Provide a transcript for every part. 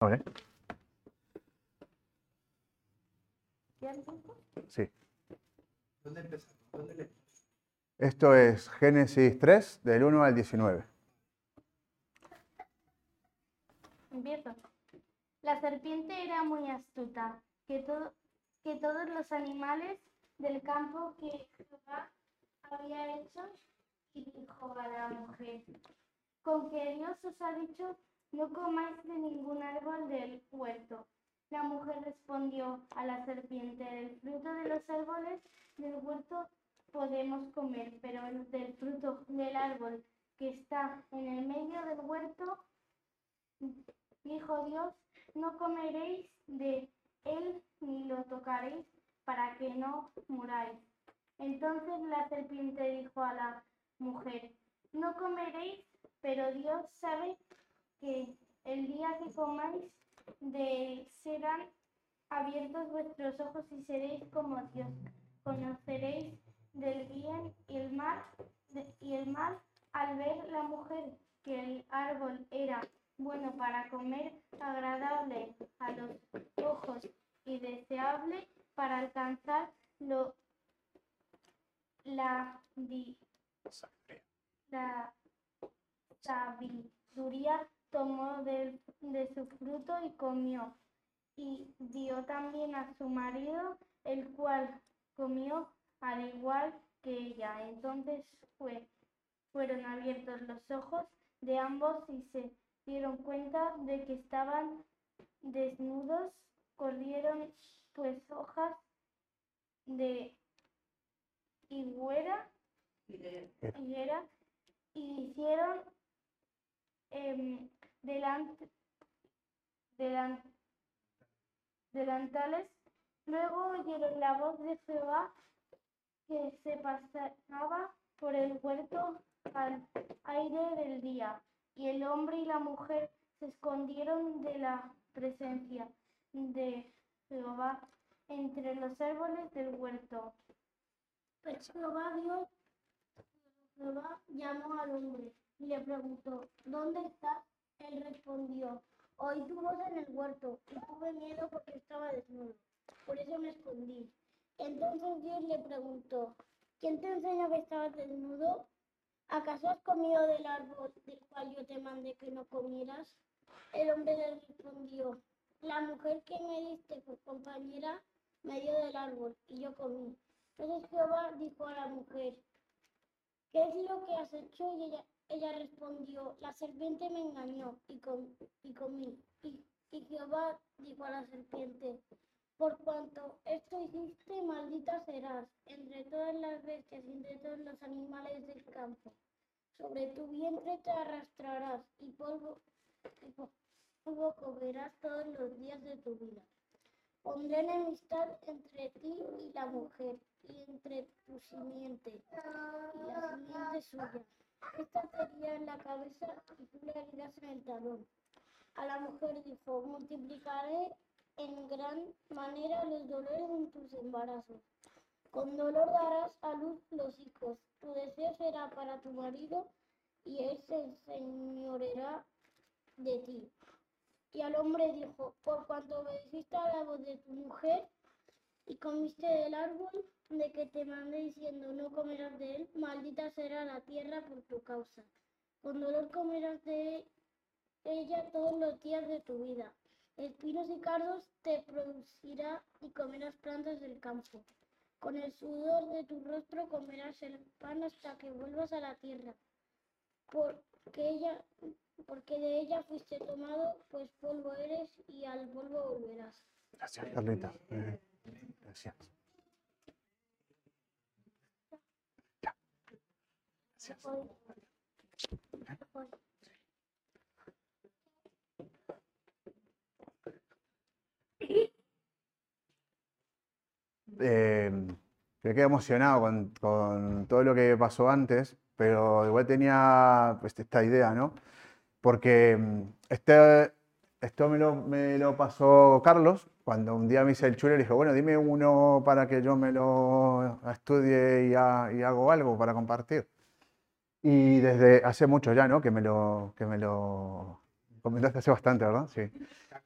¿Vale? ¿Ya el tiempo? Sí. ¿Dónde empezamos? ¿Dónde leemos? Esto es Génesis 3, del 1 al 19. Empiezo. La serpiente era muy astuta, que, to- que todos los animales del campo que Jehová había hecho, y dijo a la mujer, con que Dios os ha dicho, no comáis de ningún árbol del huerto. La mujer respondió a la serpiente, del fruto de los árboles del huerto podemos comer, pero el del fruto del árbol que está en el medio del huerto, dijo Dios, no comeréis de él ni lo tocaréis para que no muráis. Entonces la serpiente dijo a la mujer, no comeréis, pero Dios sabe que el día que comáis de él serán abiertos vuestros ojos y seréis como Dios. Conoceréis del bien y el mal, de- y el mal al ver la mujer que el árbol era bueno para comer, agradable a los ojos y deseable para alcanzar lo, la, di- la sabiduría, tomó del- de su fruto y comió. Y dio también a su marido, el cual comió al igual que ella. Entonces fue, fueron abiertos los ojos de ambos y se dieron cuenta de que estaban desnudos, corrieron pues hojas de higuera, higuera y hicieron em, delante, delan- delantales. Luego oyeron la voz de Jehová que se pasaba por el huerto al aire del día, y el hombre y la mujer se escondieron de la presencia de Jehová entre los árboles del huerto. Pues Jehová Dios, llamó al hombre y le preguntó, ¿dónde estás? Él respondió, oí tu voz en el huerto y tuve miedo porque estaba desnudo, por eso me escondí. Entonces Dios le preguntó, ¿quién te enseñó que estabas desnudo? ¿Acaso has comido del árbol del cual yo te mandé que no comieras? El hombre le respondió, la mujer que me diste por compañera me dio del árbol y yo comí. Entonces Jehová dijo a la mujer, ¿qué es lo que has hecho? Y ella, ella respondió, la serpiente me engañó y, y comí. Y, Jehová dijo a la serpiente, por cuanto esto hiciste, maldita serás entre todas las bestias y entre todos los animales del campo. Sobre tu vientre te arrastrarás y polvo, y po- polvo comerás todos los días de tu vida. Pondré enemistad entre ti y la mujer, y entre tu simiente y la simiente suya. Esta te herirá en la cabeza y le herirás en el talón. A la mujer dijo, multiplicaré en gran manera los dolores en tus embarazos. Con dolor darás a luz los hijos. Tu deseo será para tu marido y él se enseñoreará de ti. Y al hombre dijo, por cuanto obedeciste a la voz de tu mujer y comiste del árbol de que te mandé diciendo, no comerás de él, maldita será la tierra por tu causa. Con dolor comerás de ella todos los días de tu vida. Espinos y cardos te producirá y comerás plantas del campo. Con el sudor de tu rostro comerás el pan hasta que vuelvas a la tierra. Porque ella, porque de ella fuiste tomado, pues polvo eres y al polvo volverás. Gracias, Carlita. Gracias. Gracias. Eh, me quedé emocionado con, con todo lo que pasó antes, pero igual tenía pues, esta idea, ¿no? Porque mm, este, esto me lo, me lo pasó Carlos cuando un día me hice el chulo le dije, bueno, dime uno para que yo me lo estudie y hago algo para compartir. Y desde hace mucho ya, ¿no? Que me lo, que me lo comentaste hace bastante, ¿verdad? Sí.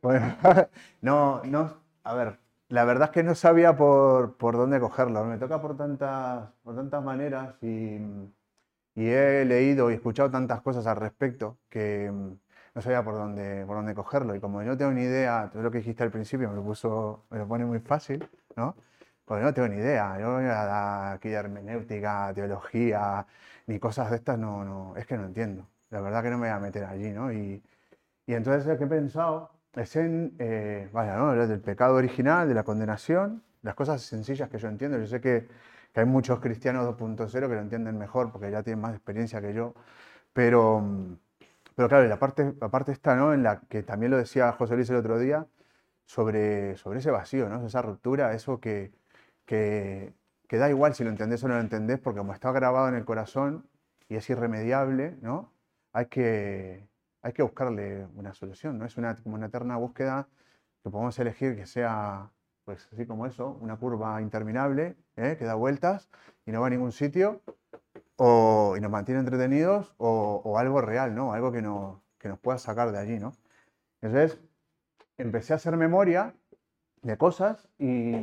Bueno, no, no, a ver, la verdad es que no sabía por, por dónde cogerlo. Me toca por tantas, por tantas maneras y, y he leído y escuchado tantas cosas al respecto que mm, no sabía por dónde, por dónde cogerlo. Y como no tengo ni idea, todo lo que dijiste al principio me lo, puso, me lo pone muy fácil, ¿no? Porque no tengo ni idea. Yo aquí de hermenéutica, teología, ni cosas de estas, no, no, es que no entiendo. La verdad que no me voy a meter allí, ¿no? Y, y entonces lo que he pensado es en, eh, vaya, ¿no? Del pecado original, de la condenación, las cosas sencillas que yo entiendo. Yo sé que, que hay muchos cristianos 2.0 que lo entienden mejor porque ya tienen más experiencia que yo, pero, pero claro, la parte, la parte está, ¿no? En la que también lo decía José Luis el otro día, sobre, sobre ese vacío, ¿no? Esa ruptura, eso que, que, que da igual si lo entendés o no lo entendés, porque como está grabado en el corazón y es irremediable, ¿no? Hay que, hay que buscarle una solución, ¿no? Es una, como una eterna búsqueda que podemos elegir que sea, pues así como eso, una curva interminable, ¿eh? que da vueltas y no va a ningún sitio, o, y nos mantiene entretenidos, o, o algo real, ¿no? Algo que, no, que nos pueda sacar de allí, ¿no? Entonces, empecé a hacer memoria de cosas y,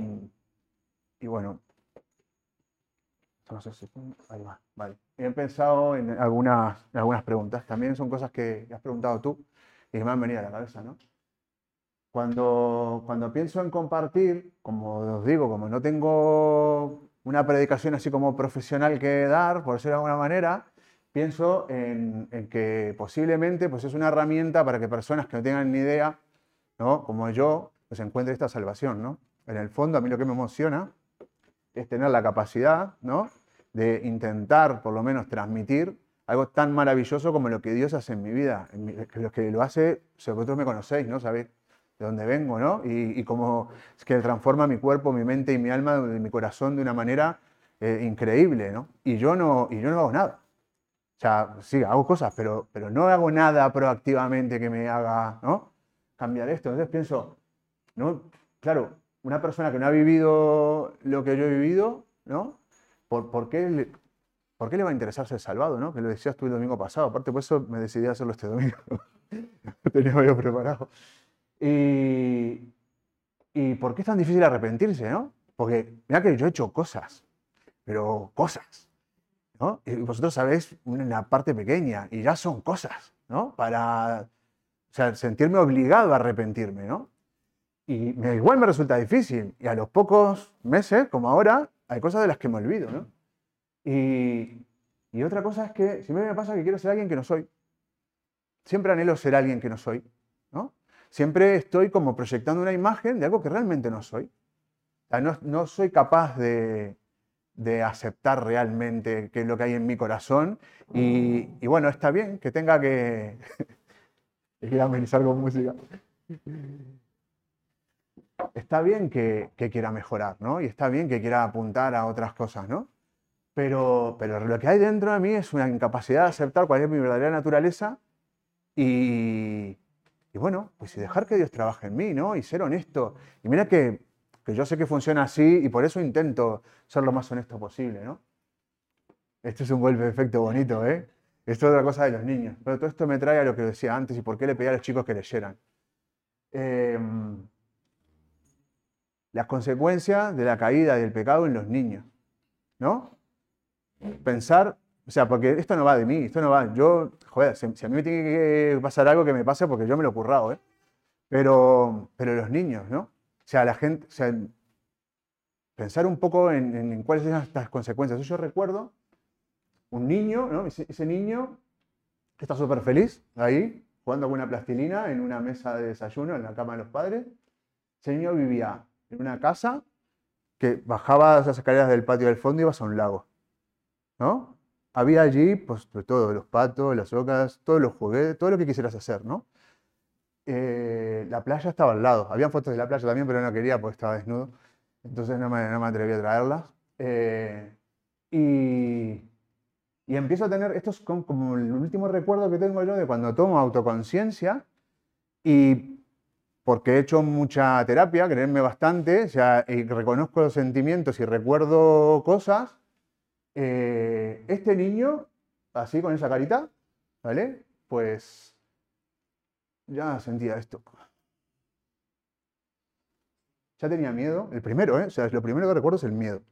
y bueno, no sé si, ahí va, vale. He pensado en algunas, en algunas preguntas. También son cosas que has preguntado tú y me han venido a la cabeza, ¿no? Cuando, cuando pienso en compartir, como os digo, como no tengo una predicación así como profesional que dar, por decirlo de alguna manera, pienso en, en, que posiblemente pues es una herramienta para que personas que no tengan ni idea, ¿no? como yo, pues encuentren esta salvación. ¿no? En el fondo, a mí lo que me emociona es tener la capacidad ¿no? de intentar, por lo menos, transmitir algo tan maravilloso como lo que Dios hace en mi vida. Los que lo hace, vosotros me conocéis, ¿no? Sabéis de dónde vengo, ¿no? Y, y cómo es que transforma mi cuerpo, mi mente y mi alma, mi corazón de una manera eh, increíble, ¿no? Y yo no, y yo no hago nada. O sea, sí, hago cosas, pero, pero no hago nada proactivamente que me haga, ¿no? Cambiar esto. Entonces pienso, ¿no? Claro, una persona que no ha vivido lo que yo he vivido, ¿no? ¿Por, por, qué, le, ¿Por qué le va a interesar ser salvado? ¿no? Que lo decías tú el domingo pasado. Aparte, por eso me decidí a hacerlo este domingo. tenía medio preparado. Y, ¿Y por qué es tan difícil arrepentirse? ¿no? Porque mira que yo he hecho cosas, pero cosas. ¿no? Y vosotros sabéis una parte pequeña y ya son cosas, ¿no? Para o sea, sentirme obligado a arrepentirme, ¿no? Y igual me resulta difícil. Y a los pocos meses, como ahora, hay cosas de las que me olvido, ¿no? Y, y otra cosa es que siempre me pasa que quiero ser alguien que no soy. Siempre anhelo ser alguien que no soy, ¿no? Siempre estoy como proyectando una imagen de algo que realmente no soy. O sea, no, no soy capaz de, de aceptar realmente qué es lo que hay en mi corazón. Y, y bueno, está bien que tenga que... que amenizar con música. Está bien que, quiera mejorar, ¿no? Y está bien que quiera apuntar a otras cosas, ¿no? Pero, pero lo que hay dentro de mí es una incapacidad de aceptar cuál es mi verdadera naturaleza y, y bueno, pues y dejar que Dios trabaje en mí, ¿no? Y ser honesto. Y mira que, que yo sé que funciona así y por eso intento ser lo más honesto posible, ¿no? Este es un golpe de efecto bonito, ¿eh? Esto es otra cosa de los niños. Pero todo esto me trae a lo que decía antes y por qué le pedí a los chicos que leyeran. Eh, las consecuencias de la caída del pecado en los niños. ¿No? Pensar, o sea, porque esto no va de mí, esto no va. Yo, joder, si, a mí me tiene que pasar algo que me pase porque yo me lo he currado, ¿eh? Pero, pero los niños, ¿no? O sea, la gente, pensar un poco en cuáles son estas consecuencias. Yo recuerdo un niño, ¿no? ese, ese niño que está súper feliz ahí, jugando con una plastilina en una mesa de desayuno en la cama de los padres. Ese niño vivía en una casa que bajaba las escaleras del patio del fondo y ibas a un lago. ¿no? Había allí pues, todo, los patos, las ocas, todos los juguetes, todo lo que quisieras hacer. ¿no? Eh, la playa estaba al lado. Habían fotos de la playa también, pero no quería porque estaba desnudo. Entonces no me, no me atreví a traerlas. Eh, y, y empiezo a tener, esto es como, como el último recuerdo que tengo yo de cuando tomo autoconciencia y porque he hecho mucha terapia, creerme bastante, o y reconozco los sentimientos y recuerdo cosas, eh, este niño, así con esa carita, ¿vale? Pues ya sentía esto. Ya tenía miedo, el primero, ¿eh? O sea, lo primero que recuerdo es el miedo.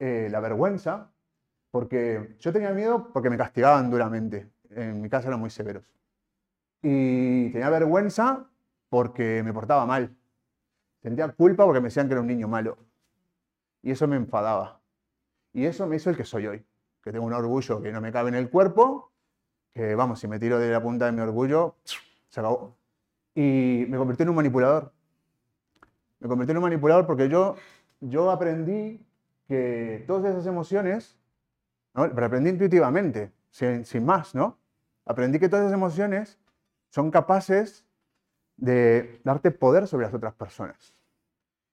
Eh, la vergüenza, porque yo tenía miedo porque me castigaban duramente. En mi casa eran muy severos. Y tenía vergüenza porque me portaba mal. Sentía culpa porque me decían que era un niño malo. Y eso me enfadaba. Y eso me hizo el que soy hoy. Que tengo un orgullo que no me cabe en el cuerpo. Que vamos, si me tiro de la punta de mi orgullo, se acabó. Y me convirtió en un manipulador. Me convirtió en un manipulador porque yo, yo aprendí que todas esas emociones, pero aprendí intuitivamente, sin, sin más, ¿no? Aprendí que todas esas emociones son capaces de darte poder sobre las otras personas.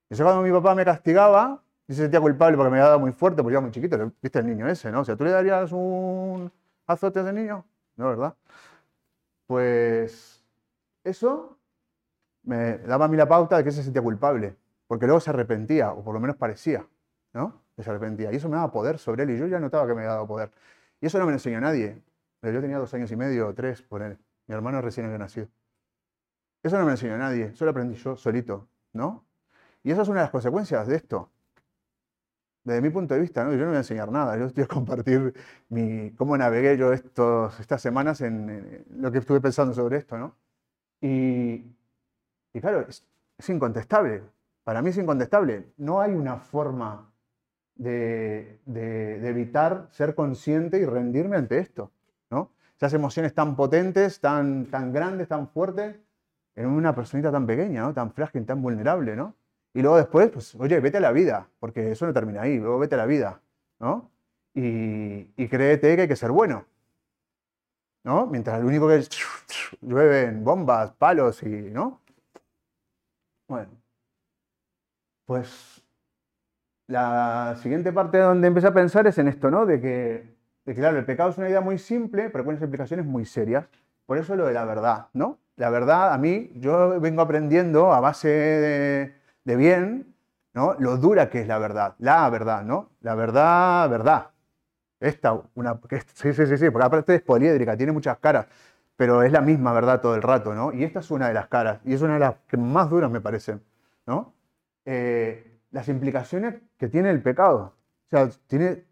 Y eso cuando mi papá me castigaba, yo se sentía culpable porque me había dado muy fuerte, porque yo era muy chiquito, viste el niño ese, ¿no? O sea, ¿tú le darías un azote a niño? No, ¿verdad? Pues eso me daba a mí la pauta de que se sentía culpable, porque luego se arrepentía, o por lo menos parecía, ¿no? Que se arrepentía. Y eso me daba poder sobre él, y yo ya notaba que me había dado poder. Y eso no me lo enseñó nadie. Pero yo tenía dos años y medio o tres por él. Mi hermano recién había nacido. Eso no me lo enseñó nadie, eso lo aprendí yo solito, ¿no? Y esa es una de las consecuencias de esto. Desde mi punto de vista, ¿no? yo no voy a enseñar nada, yo estoy a compartir mi, cómo navegué yo estos, estas semanas en, lo que estuve pensando sobre esto, ¿no? Y, claro, es, es incontestable. Para mí es incontestable. No hay una forma de, de- de evitar ser consciente y rendirme ante esto. ¿no? Esas emociones tan potentes, tan, tan grandes, tan fuertes, en una personita tan pequeña, ¿no? tan frágil, tan vulnerable. ¿no? Y luego después, pues, oye, vete a la vida, porque eso no termina ahí, luego vete a la vida. ¿no? Y, y créete que hay que ser bueno. ¿no? Mientras lo único que es llueven bombas, palos y, ¿no? Bueno, pues la siguiente parte donde empecé a pensar es en esto, ¿no? De que, de que, claro, el pecado es una idea muy simple, pero con unas implicaciones muy serias. Por eso lo de la verdad, ¿no? La verdad, a mí, yo vengo aprendiendo a base de, de bien, ¿no? Lo dura que es la verdad, la verdad, ¿no? La verdad, verdad. Esta, una, que sí, sí, sí, sí, porque aparte es poliédrica, tiene muchas caras, pero es la misma verdad todo el rato, ¿no? Y esta es una de las caras, y es una de las que más duras me parecen, ¿no? Eh, las implicaciones que tiene el pecado. O sea, tiene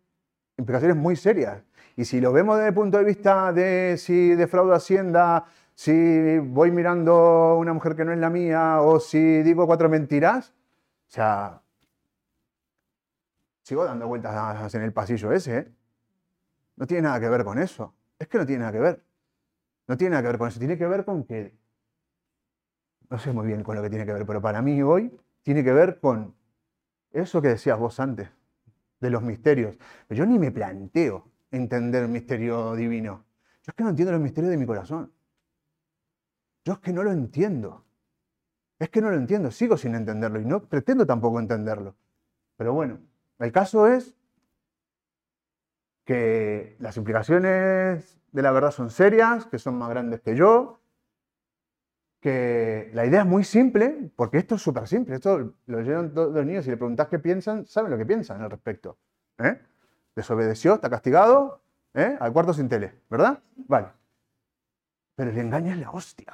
implicaciones muy serias. Y si lo vemos desde el punto de vista de si defraudo Hacienda, si voy mirando una mujer que no es la mía, o si digo cuatro mentiras, o sea, sigo dando vueltas en el pasillo ese, ¿eh? No tiene nada que ver con eso. Es que no tiene nada que ver. No tiene nada que ver con eso. Tiene que ver con que. No sé muy bien con lo que tiene que ver, pero para mí hoy tiene que ver con eso que decías vos antes, de los misterios. Yo ni me planteo entender el misterio divino. Yo es que no entiendo los misterios de mi corazón. Yo es que no lo entiendo. Es que no lo entiendo, sigo sin entenderlo y no pretendo tampoco entenderlo. Pero bueno, el caso es que las implicaciones de la verdad son serias, que son más grandes que yo, que la idea es muy simple, porque esto es súper simple, esto lo oyeron todos los niños, si le preguntas qué piensan, saben lo que piensan al respecto. ¿eh? Desobedeció, está castigado, ¿eh? al cuarto sin tele, ¿verdad? Vale. Pero el engaño es la hostia.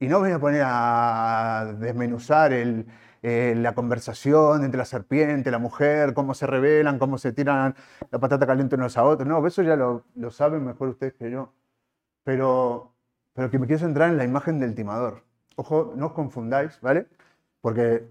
Y no voy a poner a desmenuzar el, eh, la conversación entre la serpiente, la mujer, cómo se rebelan, cómo se tiran la patata caliente unos a otros. No, eso ya lo, lo saben mejor ustedes que yo. Pero, pero que me quiero centrar en la imagen del timador. Ojo, no os confundáis, ¿vale? Porque,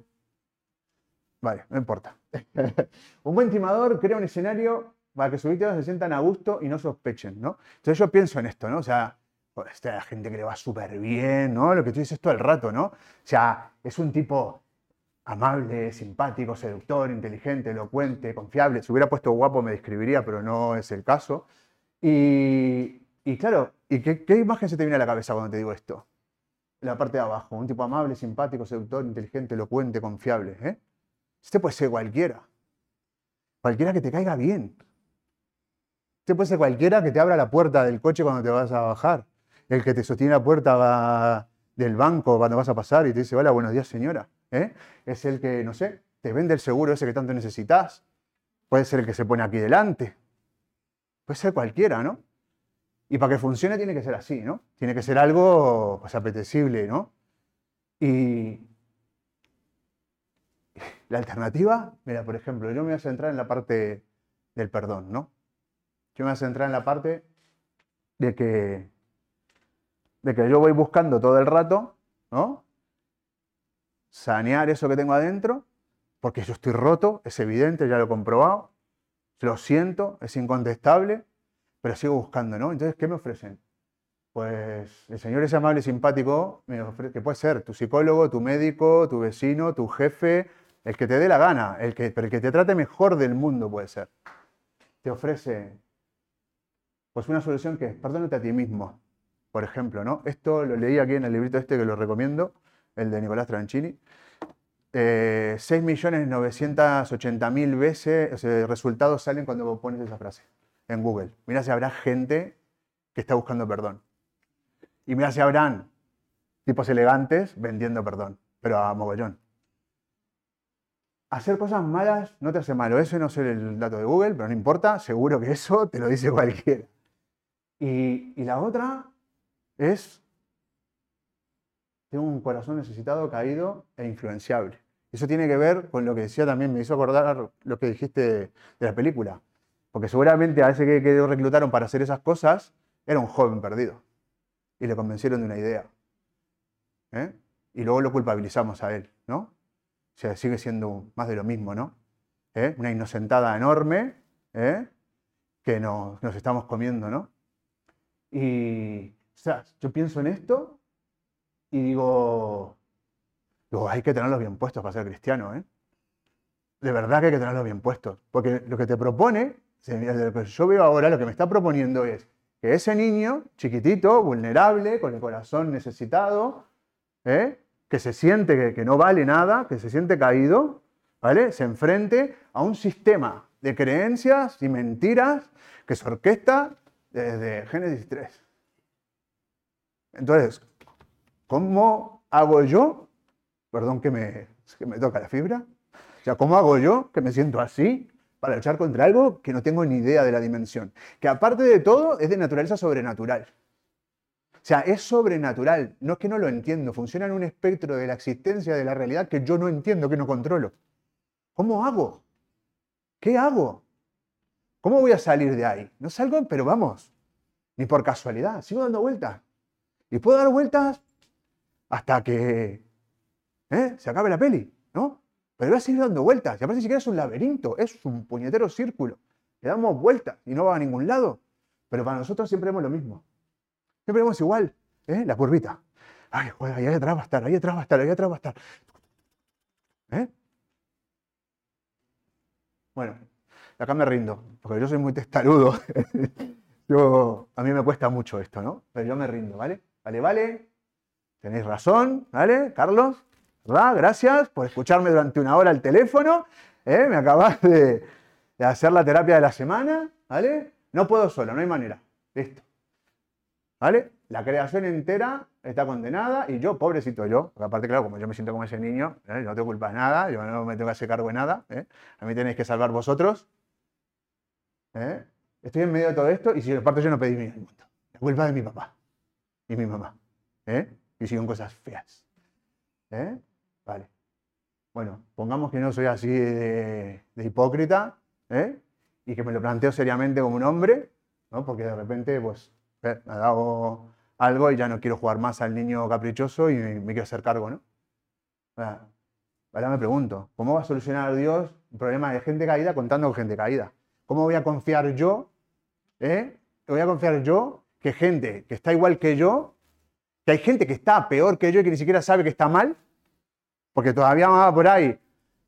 vale, no importa. un buen timador crea un escenario para que sus víctimas se sientan a gusto y no sospechen, ¿no? Entonces yo pienso en esto, ¿no? O sea, pues, esta gente que le va súper bien, ¿no? Lo que tú dices todo el rato, ¿no? O sea, es un tipo amable, simpático, seductor, inteligente, elocuente, confiable. Si hubiera puesto guapo me describiría, pero no es el caso. Y, y claro, ¿y qué, qué imagen se te viene a la cabeza cuando te digo esto? La parte de abajo, un tipo amable, simpático, seductor, inteligente, elocuente, confiable. ¿eh? Este puede ser cualquiera. Cualquiera que te caiga bien. Este puede ser cualquiera que te abra la puerta del coche cuando te vas a bajar. El que te sostiene la puerta del banco cuando vas a pasar y te dice, hola, buenos días señora. ¿eh? Es el que, no sé, te vende el seguro ese que tanto necesitas. Puede ser el que se pone aquí delante. Puede ser cualquiera, ¿no? Y para que funcione tiene que ser así, ¿no? Tiene que ser algo pues, apetecible, ¿no? Y la alternativa, mira, por ejemplo, yo me voy a centrar en la parte del perdón, ¿no? Yo me voy a centrar en la parte de que, de que yo voy buscando todo el rato, ¿no? Sanear eso que tengo adentro, porque yo estoy roto, es evidente, ya lo he comprobado, lo siento, es incontestable, pero sigo buscando, ¿no? Entonces, ¿qué me ofrecen? Pues el Señor es amable y simpático, que puede ser tu psicólogo, tu médico, tu vecino, tu jefe, el que te dé la gana, el que, pero el que te trate mejor del mundo puede ser. Te ofrece pues una solución que es perdónate a ti mismo, por ejemplo, ¿no? Esto lo leí aquí en el librito este que lo recomiendo, el de Nicolás Tranchini. Eh, 6.980.000 veces o resultados salen cuando pones esa frase en Google. Mira si habrá gente que está buscando perdón. Y mira si habrán tipos elegantes vendiendo perdón, pero a mogollón. Hacer cosas malas no te hace malo. Ese no es el dato de Google, pero no importa, seguro que eso te lo dice cualquiera. Y, y la otra es, tengo un corazón necesitado, caído e influenciable. Eso tiene que ver con lo que decía también, me hizo acordar lo que dijiste de la película. Porque seguramente a ese que, que reclutaron para hacer esas cosas era un joven perdido. Y le convencieron de una idea. ¿eh? Y luego lo culpabilizamos a él, ¿no? O sea, sigue siendo más de lo mismo, ¿no? ¿Eh? Una inocentada enorme ¿eh? que nos, nos, estamos comiendo, ¿no? Y, o sea, yo pienso en esto y digo, digo, hay que tenerlos bien puestos para ser cristiano, ¿eh? De verdad que hay que tenerlos bien puestos. Porque lo que te propone lo que yo veo ahora, lo que me está proponiendo es que ese niño, chiquitito, vulnerable, con el corazón necesitado, ¿eh? que se siente que, no vale nada, que se siente caído, ¿vale? Se enfrente a un sistema de creencias y mentiras que se orquesta desde Génesis 3. Entonces, ¿cómo hago yo? Perdón que me, que me toca la fibra. O sea, ¿cómo hago yo que me siento así? para luchar contra algo que no tengo ni idea de la dimensión. Que aparte de todo es de naturaleza sobrenatural. O sea, es sobrenatural. No es que no lo entiendo. Funciona en un espectro de la existencia de la realidad que yo no entiendo, que no controlo. ¿Cómo hago? ¿Qué hago? ¿Cómo voy a salir de ahí? No salgo, pero vamos. Ni por casualidad. Sigo dando vueltas. Y puedo dar vueltas hasta que ¿eh? se acabe la peli, ¿no? Pero va a seguir dando vueltas. Y aparte ni siquiera es un laberinto, es un puñetero círculo. Le damos vueltas y no va a ningún lado. Pero para nosotros siempre vemos lo mismo. Siempre vemos igual, ¿eh? La curvita. Ay, ahí atrás va a estar, ahí atrás va a estar, ahí atrás va a estar. ¿Eh? Bueno, acá me rindo, porque yo soy muy testarudo. yo, a mí me cuesta mucho esto, ¿no? Pero yo me rindo, ¿vale? Vale, vale. Tenéis razón, ¿vale? Carlos, ¿verdad? Gracias por escucharme durante una hora al teléfono. ¿eh? Me acabas de, hacer la terapia de la semana, ¿vale? No puedo solo, no hay manera. Listo. ¿Vale? La creación entera está condenada y yo, pobrecito yo, porque aparte, claro, como yo me siento como ese niño, ¿eh? no tengo culpa de nada, yo no me tengo que hacer cargo de nada, ¿eh? a mí tenéis que salvar vosotros. Estoy en medio de todo esto y si aparte yo no pedí mi mundo. La culpa de mi papá y mi mamá. Y siguen cosas feas. ¿Eh? Vale. Bueno, pongamos que no soy así de, hipócrita, ¿eh? Y que me lo planteo seriamente como un hombre, ¿no? Porque de repente, pues, eh, me ha dado algo y ya no quiero jugar más al niño caprichoso y me, quiero hacer cargo, ¿no? Ahora me pregunto, ¿cómo va a solucionar Dios un problema de gente caída contando con gente caída? ¿Cómo voy a confiar yo, eh? ¿Voy a confiar yo que gente que está igual que yo, que hay gente que está peor que yo y que ni siquiera sabe que está mal, porque todavía va por ahí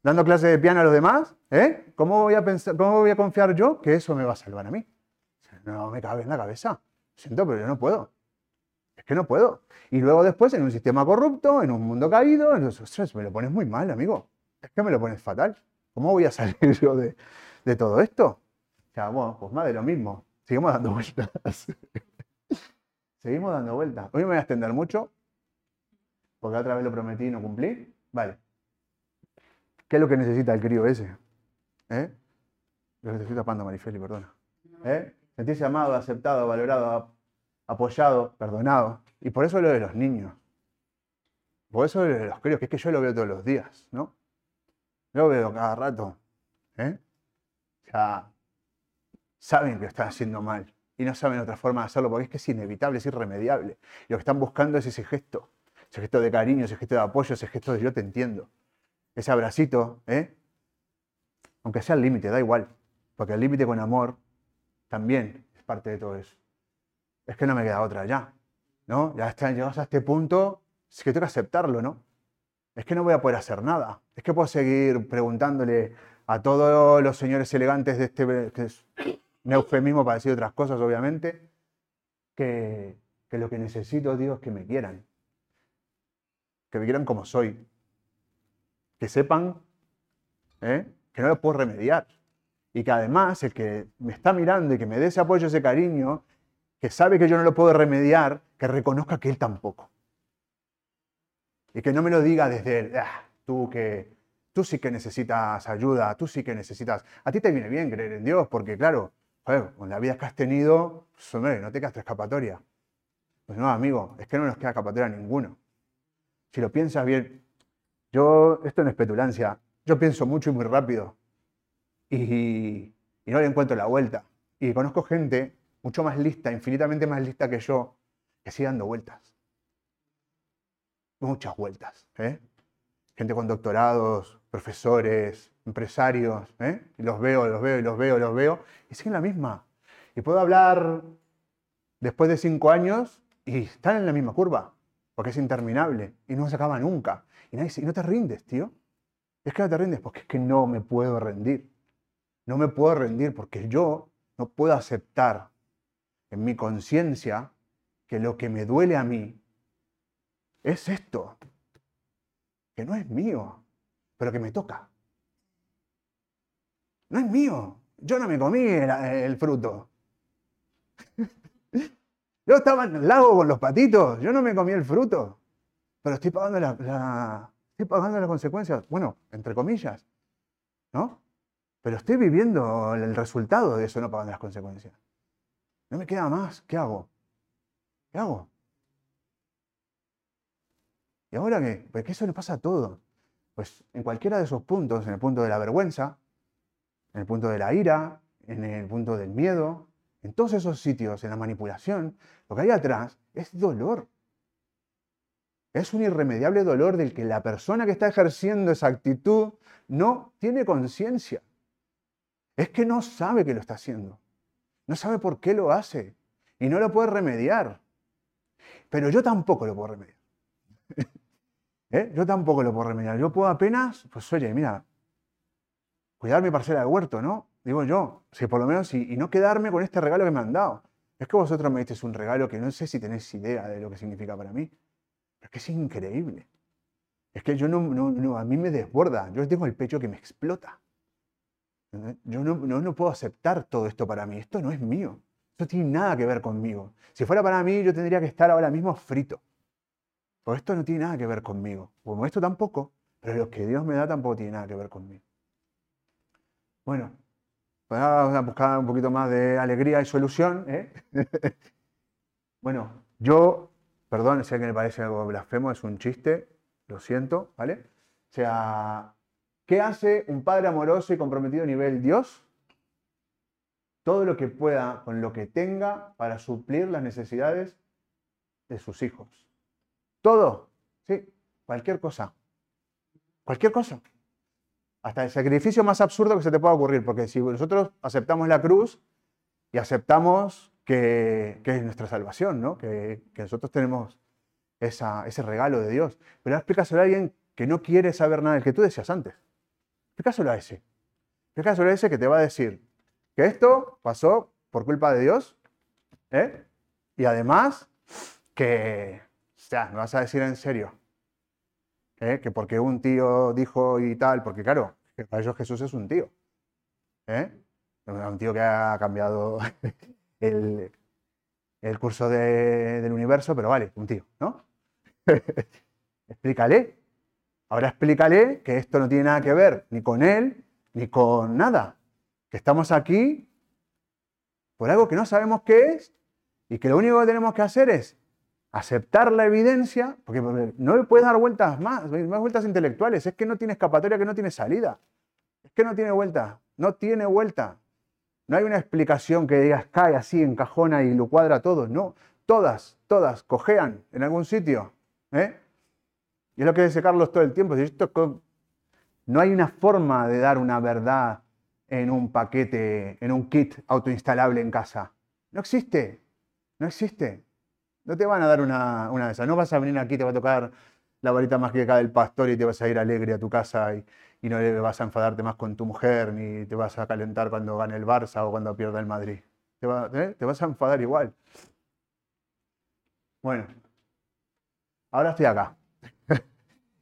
dando clases de piano a los demás, ¿eh? ¿Cómo voy a pensar, cómo voy a confiar yo que eso me va a salvar a mí? No me cabe en la cabeza. Siento, pero yo no puedo. Es que no puedo. Y luego después en un sistema corrupto, en un mundo caído, ostras, me lo pones muy mal, amigo. Es que me lo pones fatal. ¿Cómo voy a salir yo de, de todo esto? O sea, bueno, pues más de lo mismo. Seguimos dando vueltas. Seguimos dando vueltas. Hoy me voy a extender mucho, porque otra vez lo prometí y no cumplí. Vale. ¿Qué es lo que necesita el crío ese? ¿Eh? Lo necesita Pando Marifeli, perdona. ¿Eh? Sentirse amado, aceptado, valorado. apoyado, perdonado. Y por eso lo de los niños. Por eso lo de los críos, que es que yo lo veo todos los días, ¿no? Lo veo cada rato. ¿eh? Sea, saben que están haciendo mal y no saben otra forma de hacerlo porque es que es inevitable, es irremediable. Lo que están buscando es ese gesto, ese gesto de cariño, ese gesto de apoyo, ese gesto de yo te entiendo. Ese abracito, ¿eh? Aunque sea el límite, da igual. Porque el límite con amor también es parte de todo eso. Es que no me queda otra ya. ¿No? Ya están llegados a este punto, es que tengo que aceptarlo, ¿no? Es que no voy a poder hacer nada. Es que puedo seguir preguntándole a todos los señores elegantes de este, un eufemismo para decir otras cosas, obviamente, que, lo que necesito, Dios, es que me quieran. Que me quieran como soy. Que sepan ¿eh? que no lo puedo remediar. Y que además el que me está mirando y que me dé ese apoyo, ese cariño, que sabe que yo no lo puedo remediar, que reconozca que él tampoco. Y que no me lo diga desde el, ah, tú que tú sí que necesitas ayuda, tú sí que necesitas. A ti te viene bien creer en Dios, porque claro, con la vida que has tenido, pues, hombre, no te quedas escapatoria. Pues no, amigo, es que no nos queda escapatoria ninguno. Si lo piensas bien, yo, esto no es petulancia, yo pienso mucho y muy rápido y, no le encuentro la vuelta. Y conozco gente mucho más lista, infinitamente más lista que yo, que sigue dando vueltas. Muchas vueltas. ¿eh? Gente con doctorados, profesores, empresarios, ¿eh? y los veo, los veo, y los veo, los veo, y siguen la misma. Y puedo hablar después de cinco años y están en la misma curva, porque es interminable y no se acaba nunca. Y, nadie, y no te rindes, tío. Es que no te rindes porque es que no me puedo rendir. No me puedo rendir porque yo no puedo aceptar en mi conciencia que lo que me duele a mí es esto, que no es mío, pero que me toca. No es mío. Yo no me comí el, fruto. Yo estaba en el lago con los patitos, yo no me comí el fruto, pero estoy pagando la, estoy pagando las consecuencias, bueno, entre comillas, ¿no? Pero estoy viviendo el resultado de eso, no pagando las consecuencias. No me queda más, ¿qué hago? ¿Qué hago? ¿Y ahora qué? Pues que eso le pasa a todo. Pues en cualquiera de esos puntos, en el punto de la vergüenza, en el punto de la ira, en el punto del miedo, en todos esos sitios, en la manipulación, lo que hay atrás es dolor. Es un irremediable dolor del que la persona que está ejerciendo esa actitud no tiene conciencia. Es que no sabe que lo está haciendo. No sabe por qué lo hace. Y no lo puede remediar. Pero yo tampoco lo puedo remediar. ¿Eh? Yo tampoco lo puedo remediar. Yo puedo apenas, pues oye, mira, cuidar mi parcela de huerto, ¿no? Digo yo, si por lo menos, y, no quedarme con este regalo que me han dado. Es que vosotros me disteis un regalo que no sé si tenéis idea de lo que significa para mí. Es que es increíble. Es que yo no, no, a mí me desborda. Yo tengo el pecho que me explota. Yo no, no, puedo aceptar todo esto para mí. Esto no es mío. Esto tiene nada que ver conmigo. Si fuera para mí, yo tendría que estar ahora mismo frito. Esto no tiene nada que ver conmigo. Como esto tampoco, pero lo que Dios me da tampoco tiene nada que ver conmigo. Bueno, pues vamos a buscar un poquito más de alegría y solución. ¿eh? bueno, yo, perdón, sé que me parece algo blasfemo, es un chiste, lo siento, ¿vale? O sea, ¿qué hace un padre amoroso y comprometido a nivel Dios? Todo lo que pueda con lo que tenga para suplir las necesidades de sus hijos. Todo, sí, cualquier cosa. Cualquier cosa hasta el sacrificio más absurdo que se te pueda ocurrir, porque si nosotros aceptamos la cruz y aceptamos que, es nuestra salvación, ¿no? que, nosotros tenemos ese regalo de Dios, pero explícaselo a alguien que no quiere saber nada del que tú decías antes. Explícaselo a ese. Explícaselo a ese que te va a decir que esto pasó por culpa de Dios, ¿eh? y además que, o sea, me vas a decir en serio, ¿eh? que porque un tío dijo y tal, porque claro, para ellos Jesús es un tío. ¿eh? Un tío que ha cambiado el, curso del universo, pero vale, un tío, ¿no? explícale. Ahora explícale que esto no tiene nada que ver ni con él, ni con nada. Que estamos aquí por algo que no sabemos qué es, Y que lo único que tenemos que hacer es aceptar la evidencia, porque no le puedes dar vueltas más, más vueltas intelectuales, es que no tiene escapatoria, que no tiene salida. Es que no tiene vuelta, no tiene vuelta. No hay una explicación que digas cae así, encajona y lo cuadra todo. No, todas, todas cojean en algún sitio. ¿eh? Y es lo que dice Carlos todo el tiempo. no hay una forma de dar una verdad en un paquete, en un kit autoinstalable en casa. No existe, no existe. No te van a dar una, una de esas. No vas a venir aquí, te va a tocar la varita mágica del pastor y te vas a ir alegre a tu casa y, y no vas a enfadarte más con tu mujer, ni te vas a calentar cuando gane el Barça o cuando pierda el Madrid. Te, ¿eh? te vas a enfadar igual. Bueno, ahora estoy acá.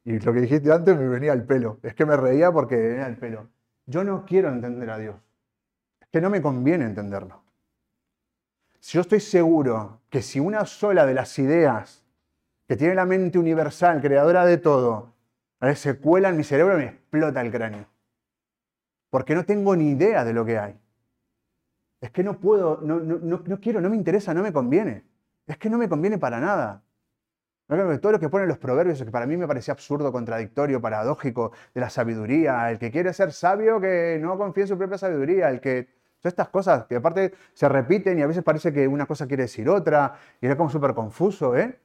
y lo que dijiste antes me venía al pelo. Es que me reía porque venía al pelo. Yo no quiero entender a Dios. Es que no me conviene entenderlo. Si yo estoy seguro que si una sola de las ideas que tiene la mente universal, creadora de todo, se cuela en mi cerebro me explota el cráneo. Porque no tengo ni idea de lo que hay. Es que no puedo, no, no, quiero, no me interesa, no me conviene. Es que no me conviene para nada. Todo lo que ponen los proverbios, que para mí me parecía absurdo, contradictorio, paradójico, de la sabiduría, el que quiere ser sabio que no confíe en su propia sabiduría, el que... Todas estas cosas que aparte se repiten y a veces parece que una cosa quiere decir otra y era como súper confuso, ¿eh?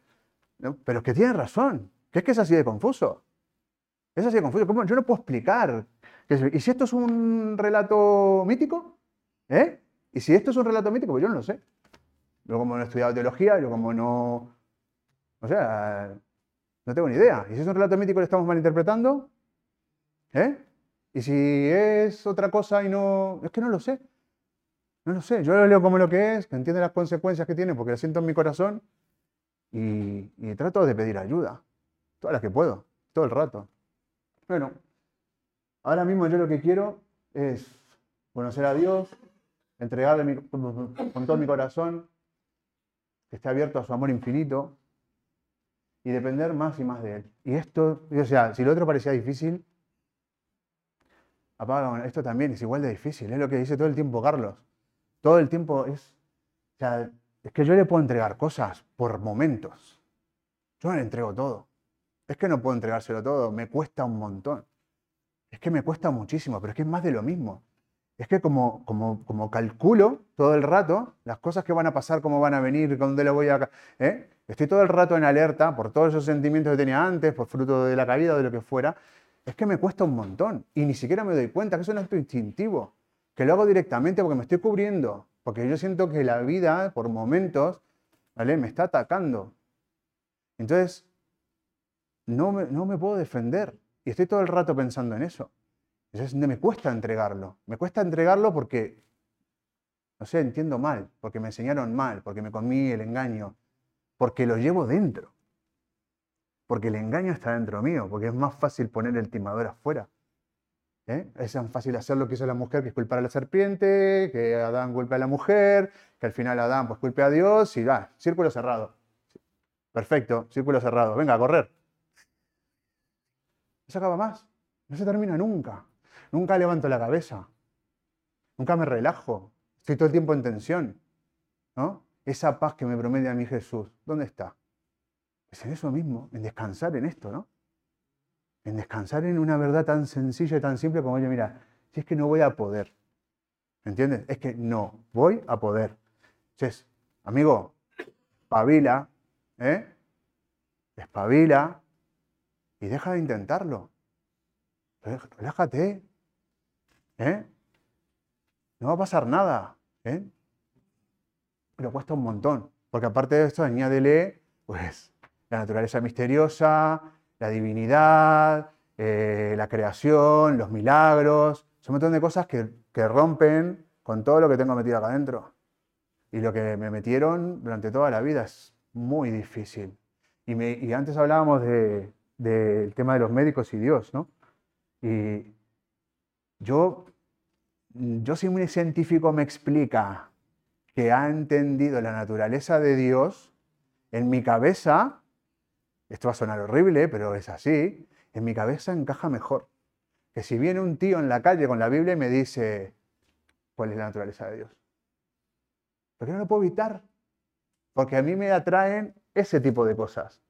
Pero es que tiene razón, que es que es así de confuso. Es así de confuso. ¿Cómo? Yo no puedo explicar. ¿Y si esto es un relato mítico? ¿Eh? ¿Y si esto es un relato mítico? Pues yo no lo sé. Yo como no he estudiado teología, yo como no... O sea, no tengo ni idea. ¿Y si es un relato mítico lo estamos malinterpretando? ¿Eh? ¿Y si es otra cosa y no... Es que no lo sé. No lo sé. Yo lo leo como lo que es, que entiende las consecuencias que tiene porque lo siento en mi corazón y, trato de pedir ayuda. Todas las que puedo. Todo el rato. Bueno, ahora mismo yo lo que quiero es conocer a Dios, entregarle con todo mi corazón, que esté abierto a su amor infinito y depender más y más de Él. Y esto, o sea, si lo otro parecía difícil, apaga, esto también es igual de difícil, es lo que dice todo el tiempo Carlos. Todo el tiempo es, o sea, es que yo le puedo entregar cosas por momentos. Yo le entrego todo. Es que no puedo entregárselo todo, me cuesta un montón. Es que me cuesta muchísimo, pero es que es más de lo mismo. Es que como, como, como calculo todo el rato las cosas que van a pasar, cómo van a venir, dónde lo voy a... ¿eh? Estoy todo el rato en alerta por todos esos sentimientos que tenía antes, por fruto de la caída o de lo que fuera. Es que me cuesta un montón y ni siquiera me doy cuenta que eso no es instintivo, que lo hago directamente porque me estoy cubriendo, porque yo siento que la vida, por momentos, ¿vale? me está atacando. Entonces, no me, puedo defender. Y estoy todo el rato pensando en eso. Entonces me cuesta entregarlo. Me cuesta entregarlo porque, no sé, entiendo mal, porque me enseñaron mal, porque me comí el engaño, porque lo llevo dentro. Porque el engaño está dentro mío, porque es más fácil poner el timador afuera. ¿Eh? Es tan fácil hacer lo que hizo la mujer, que es culpar a la serpiente, que Adán culpe a la mujer, que al final Adán pues culpe a Dios y va, círculo cerrado. Perfecto, círculo cerrado. Venga, a correr. No se acaba más. No se termina nunca. Nunca levanto la cabeza. Nunca me relajo. Estoy todo el tiempo en tensión. ¿no? Esa paz que me promete a mí Jesús, ¿dónde está? Es en eso mismo, en descansar en esto, ¿no? En descansar en una verdad tan sencilla y tan simple como, oye, mira, si es que no voy a poder. ¿Entiendes? Es que no voy a poder. Entonces, amigo, espabila, ¿eh? Espabila, y deja de intentarlo. Relájate. ¿eh? No va a pasar nada. ¿eh? Pero cuesta un montón. Porque aparte de esto, añádele pues, la naturaleza misteriosa, la divinidad, eh, la creación, los milagros. Son un montón de cosas que, que rompen con todo lo que tengo metido acá adentro. Y lo que me metieron durante toda la vida es muy difícil. Y, me, y antes hablábamos de, del tema de los médicos y Dios, ¿no? Y yo, yo si un científico me explica que ha entendido la naturaleza de Dios, en mi cabeza, esto va a sonar horrible, pero es así, en mi cabeza encaja mejor. Que si viene un tío en la calle con la Biblia y me dice, ¿cuál es la naturaleza de Dios? Porque no lo puedo evitar. porque a mí me atraen ese tipo de cosas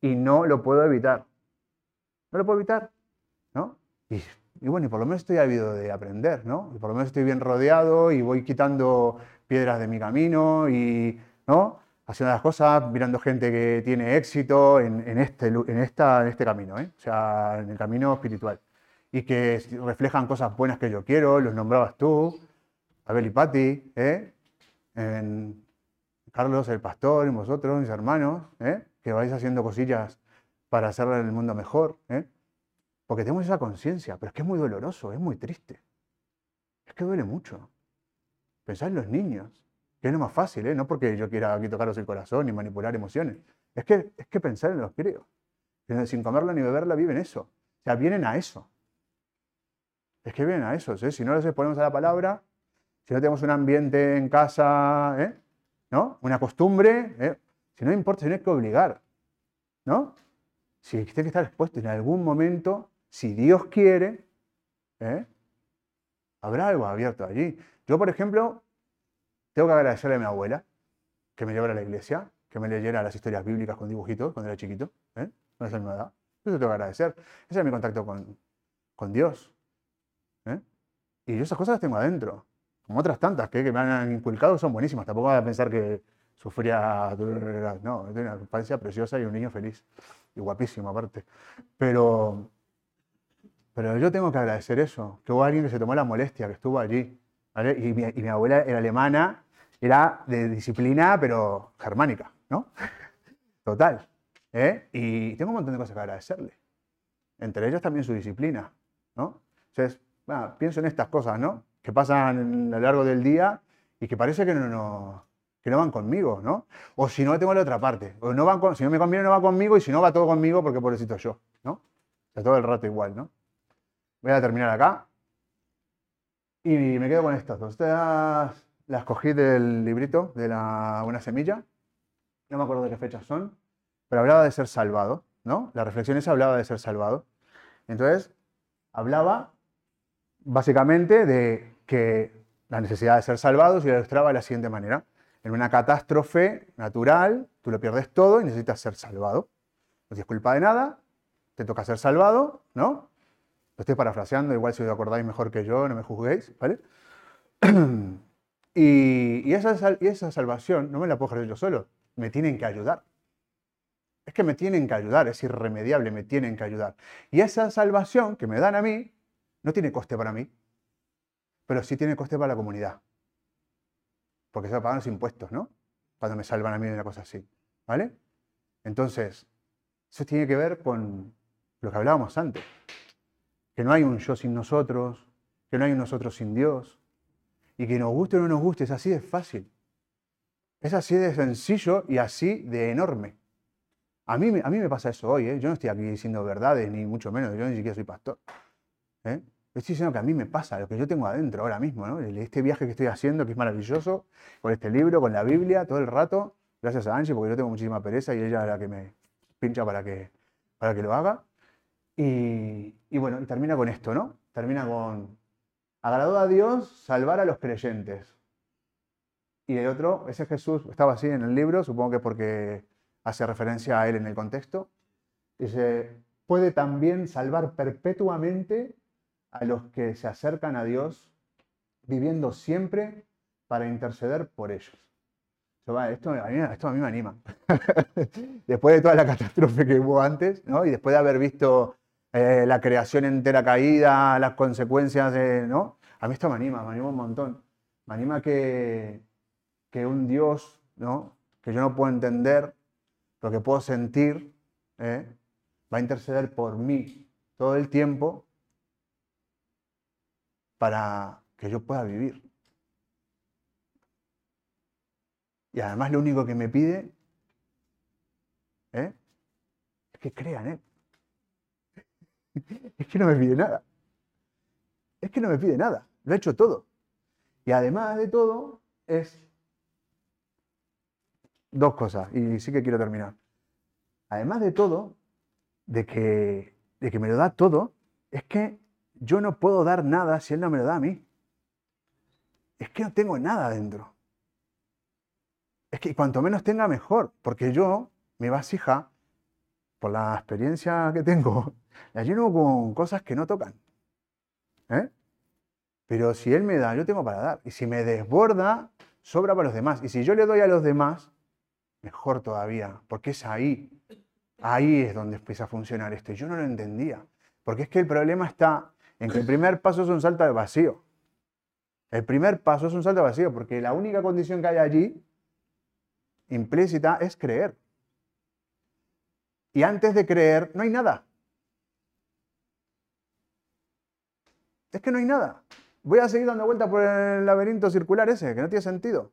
y no lo puedo evitar. No lo puedo evitar, ¿no? Y, y bueno, y por lo menos estoy ávido de aprender, ¿no? Y por lo menos estoy bien rodeado y voy quitando piedras de mi camino y, ¿no? Haciendo las cosas, mirando gente que tiene éxito en, en este, en, esta, en este camino, ¿eh? O sea, en el camino espiritual. Y que reflejan cosas buenas que yo quiero, los nombrabas tú, Abel y Pati, ¿eh? En Carlos, el pastor, y vosotros, mis hermanos, ¿eh? Que vais haciendo cosillas para hacer el mundo mejor, ¿eh? Porque tenemos esa conciencia, pero es que es muy doloroso, es muy triste. Es que duele mucho. Pensad en los niños, que es más fácil, ¿eh? No porque yo quiera aquí tocaros el corazón y manipular emociones. Es que, es que pensar en los críos. Sin comerla ni beberla viven eso. O sea, vienen a eso. Es que vienen a eso. Si no les exponemos a la palabra, si no tenemos un ambiente en casa, ¿eh? ¿no? Una costumbre, ¿eh? si no importa, si no hay que obligar, ¿no? Si tiene que estar expuesto en algún momento, si Dios quiere, ¿eh? habrá algo abierto allí. Yo, por ejemplo, tengo que agradecerle a mi abuela que me llevara a la iglesia, que me leyera las historias bíblicas con dibujitos cuando era chiquito, ¿eh? con esa misma edad. Eso tengo que agradecer. Ese es mi contacto con, con Dios. ¿eh? Y yo esas cosas las tengo adentro. Como otras tantas que, que me han inculcado son buenísimas. Tampoco voy a pensar que sufría. No, tengo una infancia preciosa y un niño feliz. Y guapísimo, aparte. Pero, pero yo tengo que agradecer eso. Que hubo alguien que se tomó la molestia, que estuvo allí. ¿vale? Y, mi, y mi abuela era alemana, era de disciplina, pero germánica, ¿no? Total. ¿eh? Y tengo un montón de cosas que agradecerle. Entre ellos también su disciplina, ¿no? Entonces, bueno, pienso en estas cosas, ¿no? Que pasan a lo largo del día y que parece que no, no, que no van conmigo, ¿no? O si no, tengo la otra parte. O no van con- si no me conviene, no va conmigo y si no, va todo conmigo porque pobrecito yo, ¿no? O sea, todo el rato igual, ¿no? Voy a terminar acá. Y me quedo con estas dos. Las cogí del librito de la Buena Semilla. No me acuerdo de qué fechas son, pero hablaba de ser salvado, ¿no? La reflexión esa hablaba de ser salvado. Entonces, hablaba básicamente de que la necesidad de ser salvados y ilustraba de la siguiente manera. En una catástrofe natural, tú lo pierdes todo y necesitas ser salvado. No tienes culpa de nada, te toca ser salvado, ¿no? Lo estoy parafraseando, igual si os acordáis mejor que yo, no me juzguéis, ¿vale? y, esa, y esa salvación no me la puedo ejercer yo solo, me tienen que ayudar. Es que me tienen que ayudar, es irremediable, me tienen que ayudar. Y esa salvación que me dan a mí no tiene coste para mí, pero sí tiene coste para la comunidad. Porque se pagar los impuestos, ¿no? Cuando me salvan a mí de una cosa así, ¿vale? Entonces, eso tiene que ver con lo que hablábamos antes. Que no hay un yo sin nosotros, que no hay un nosotros sin Dios. Y que nos guste o no nos guste, es así de fácil. Es así de sencillo y así de enorme. A mí, a mí me pasa eso hoy, ¿eh? Yo no estoy aquí diciendo verdades, ni mucho menos, yo ni siquiera soy pastor. ¿eh? Estoy diciendo que a mí me pasa lo que yo tengo adentro ahora mismo, ¿no? Este viaje que estoy haciendo, que es maravilloso, con este libro, con la Biblia, todo el rato, gracias a Angie, porque yo tengo muchísima pereza y ella es la que me pincha para que, para que lo haga. Y, y bueno, y termina con esto, ¿no? Termina con, agradó a Dios salvar a los creyentes. Y el otro, ese Jesús, estaba así en el libro, supongo que porque hace referencia a él en el contexto. Dice, puede también salvar perpetuamente a los que se acercan a Dios, viviendo siempre para interceder por ellos. Esto, a, mí, esto a mí me anima. después de toda la catástrofe que hubo antes, ¿no? y después de haber visto eh, la creación entera caída, las consecuencias, de, ¿no? A mí esto me anima, me anima un montón. Me anima que, que un Dios ¿no? que yo no puedo entender, lo que puedo sentir, ¿eh? va a interceder por mí todo el tiempo para que yo pueda vivir. Y además lo único que me pide ¿eh? es que crean. Es que no me pide nada. Es que no me pide nada. Lo ha hecho todo. Y además de todo, es dos cosas. Y sí que quiero terminar. Además de todo, de que, de que me lo da todo, es que yo no puedo dar nada si Él no me lo da a mí. Es que no tengo nada dentro. Es que cuanto menos tenga, mejor, porque yo, mi vasija, por la experiencia que tengo, la lleno con cosas que no tocan. ¿Eh? Pero si Él me da, yo tengo para dar. Y si me desborda, sobra para los demás. Y si yo le doy a los demás, mejor todavía, porque es ahí. Ahí es donde empieza a funcionar esto. Yo no lo entendía. Porque es que el problema está en que el primer paso es un salto al vacío. El primer paso es un salto al vacío, porque la única condición que hay allí, implícita, es creer. Y antes de creer, no hay nada. Es que no hay nada. Voy a seguir dando vueltas por el laberinto circular ese, que no tiene sentido.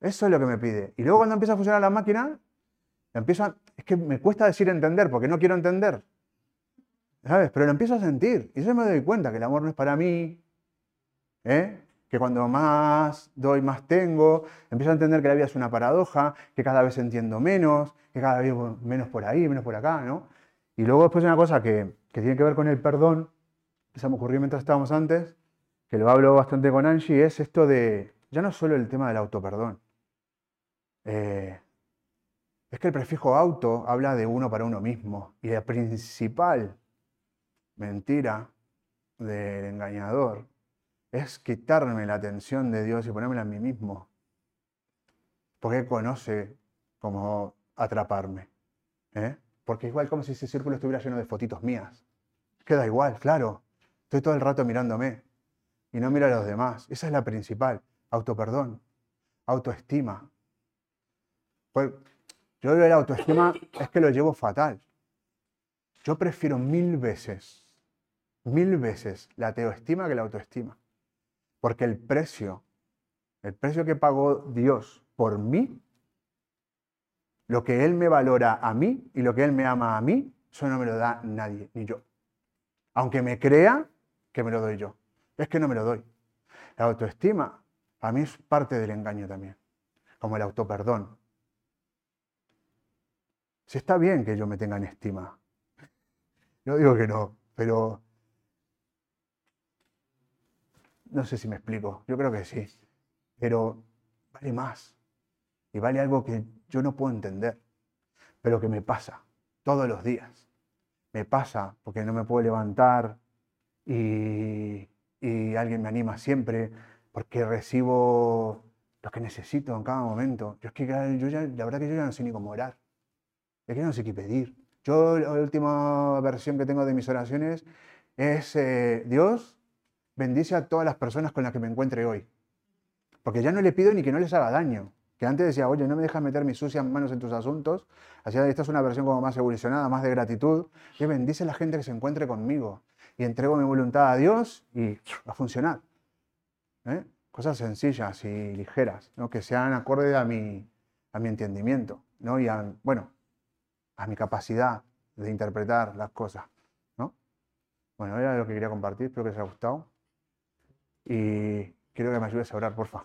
Eso es lo que me pide. Y luego cuando empieza a funcionar la máquina, empiezo es que me cuesta decir entender, porque no quiero entender. ¿Sabes? Pero lo empiezo a sentir. Y yo me doy cuenta que el amor no es para mí. ¿eh? Que cuando más doy, más tengo. Empiezo a entender que la vida es una paradoja, que cada vez entiendo menos, que cada vez menos por ahí, menos por acá, ¿no? Y luego después una cosa que, que tiene que ver con el perdón, se me ocurrió mientras estábamos antes, que lo hablo bastante con Angie, es esto de, ya no solo el tema del autoperdón. Eh, es que el prefijo auto habla de uno para uno mismo. Y la principal mentira del engañador es quitarme la atención de Dios y ponérmela a mí mismo. Porque conoce cómo atraparme. ¿eh? Porque igual como si ese círculo estuviera lleno de fotitos mías. Queda igual, claro. Estoy todo el rato mirándome y no miro a los demás. Esa es la principal. Autoperdón, autoestima. Pues, yo digo la autoestima es que lo llevo fatal. Yo prefiero mil veces, mil veces la teoestima que la autoestima. Porque el precio, el precio que pagó Dios por mí, lo que Él me valora a mí y lo que Él me ama a mí, eso no me lo da nadie, ni yo. Aunque me crea que me lo doy yo. Es que no me lo doy. La autoestima a mí es parte del engaño también, como el autoperdón. Si está bien que yo me tenga en estima. No digo que no, pero no sé si me explico. Yo creo que sí. Pero vale más. Y vale algo que yo no puedo entender, pero que me pasa todos los días. Me pasa porque no me puedo levantar, y, alguien me anima siempre porque recibo lo que necesito en cada momento. Yo es que yo la verdad que yo ya no sé ni cómo orar. Es que no sé qué pedir. Yo la última versión que tengo de mis oraciones es eh, Dios bendice a todas las personas con las que me encuentre hoy. Porque ya no le pido ni que no les haga daño. Que antes decía, oye, no me dejas meter mis sucias manos en tus asuntos. Así esta es una versión como más evolucionada, más de gratitud. Que bendice a la gente que se encuentre conmigo y entrego mi voluntad a Dios y a funcionar. ¿eh? Cosas sencillas y ligeras, ¿no? que sean acorde a mi, a mi entendimiento ¿no? y a, bueno, a mi capacidad de interpretar las cosas. ¿no? Bueno, era lo que quería compartir, espero que os haya gustado y quiero que me ayudes a orar, porfa.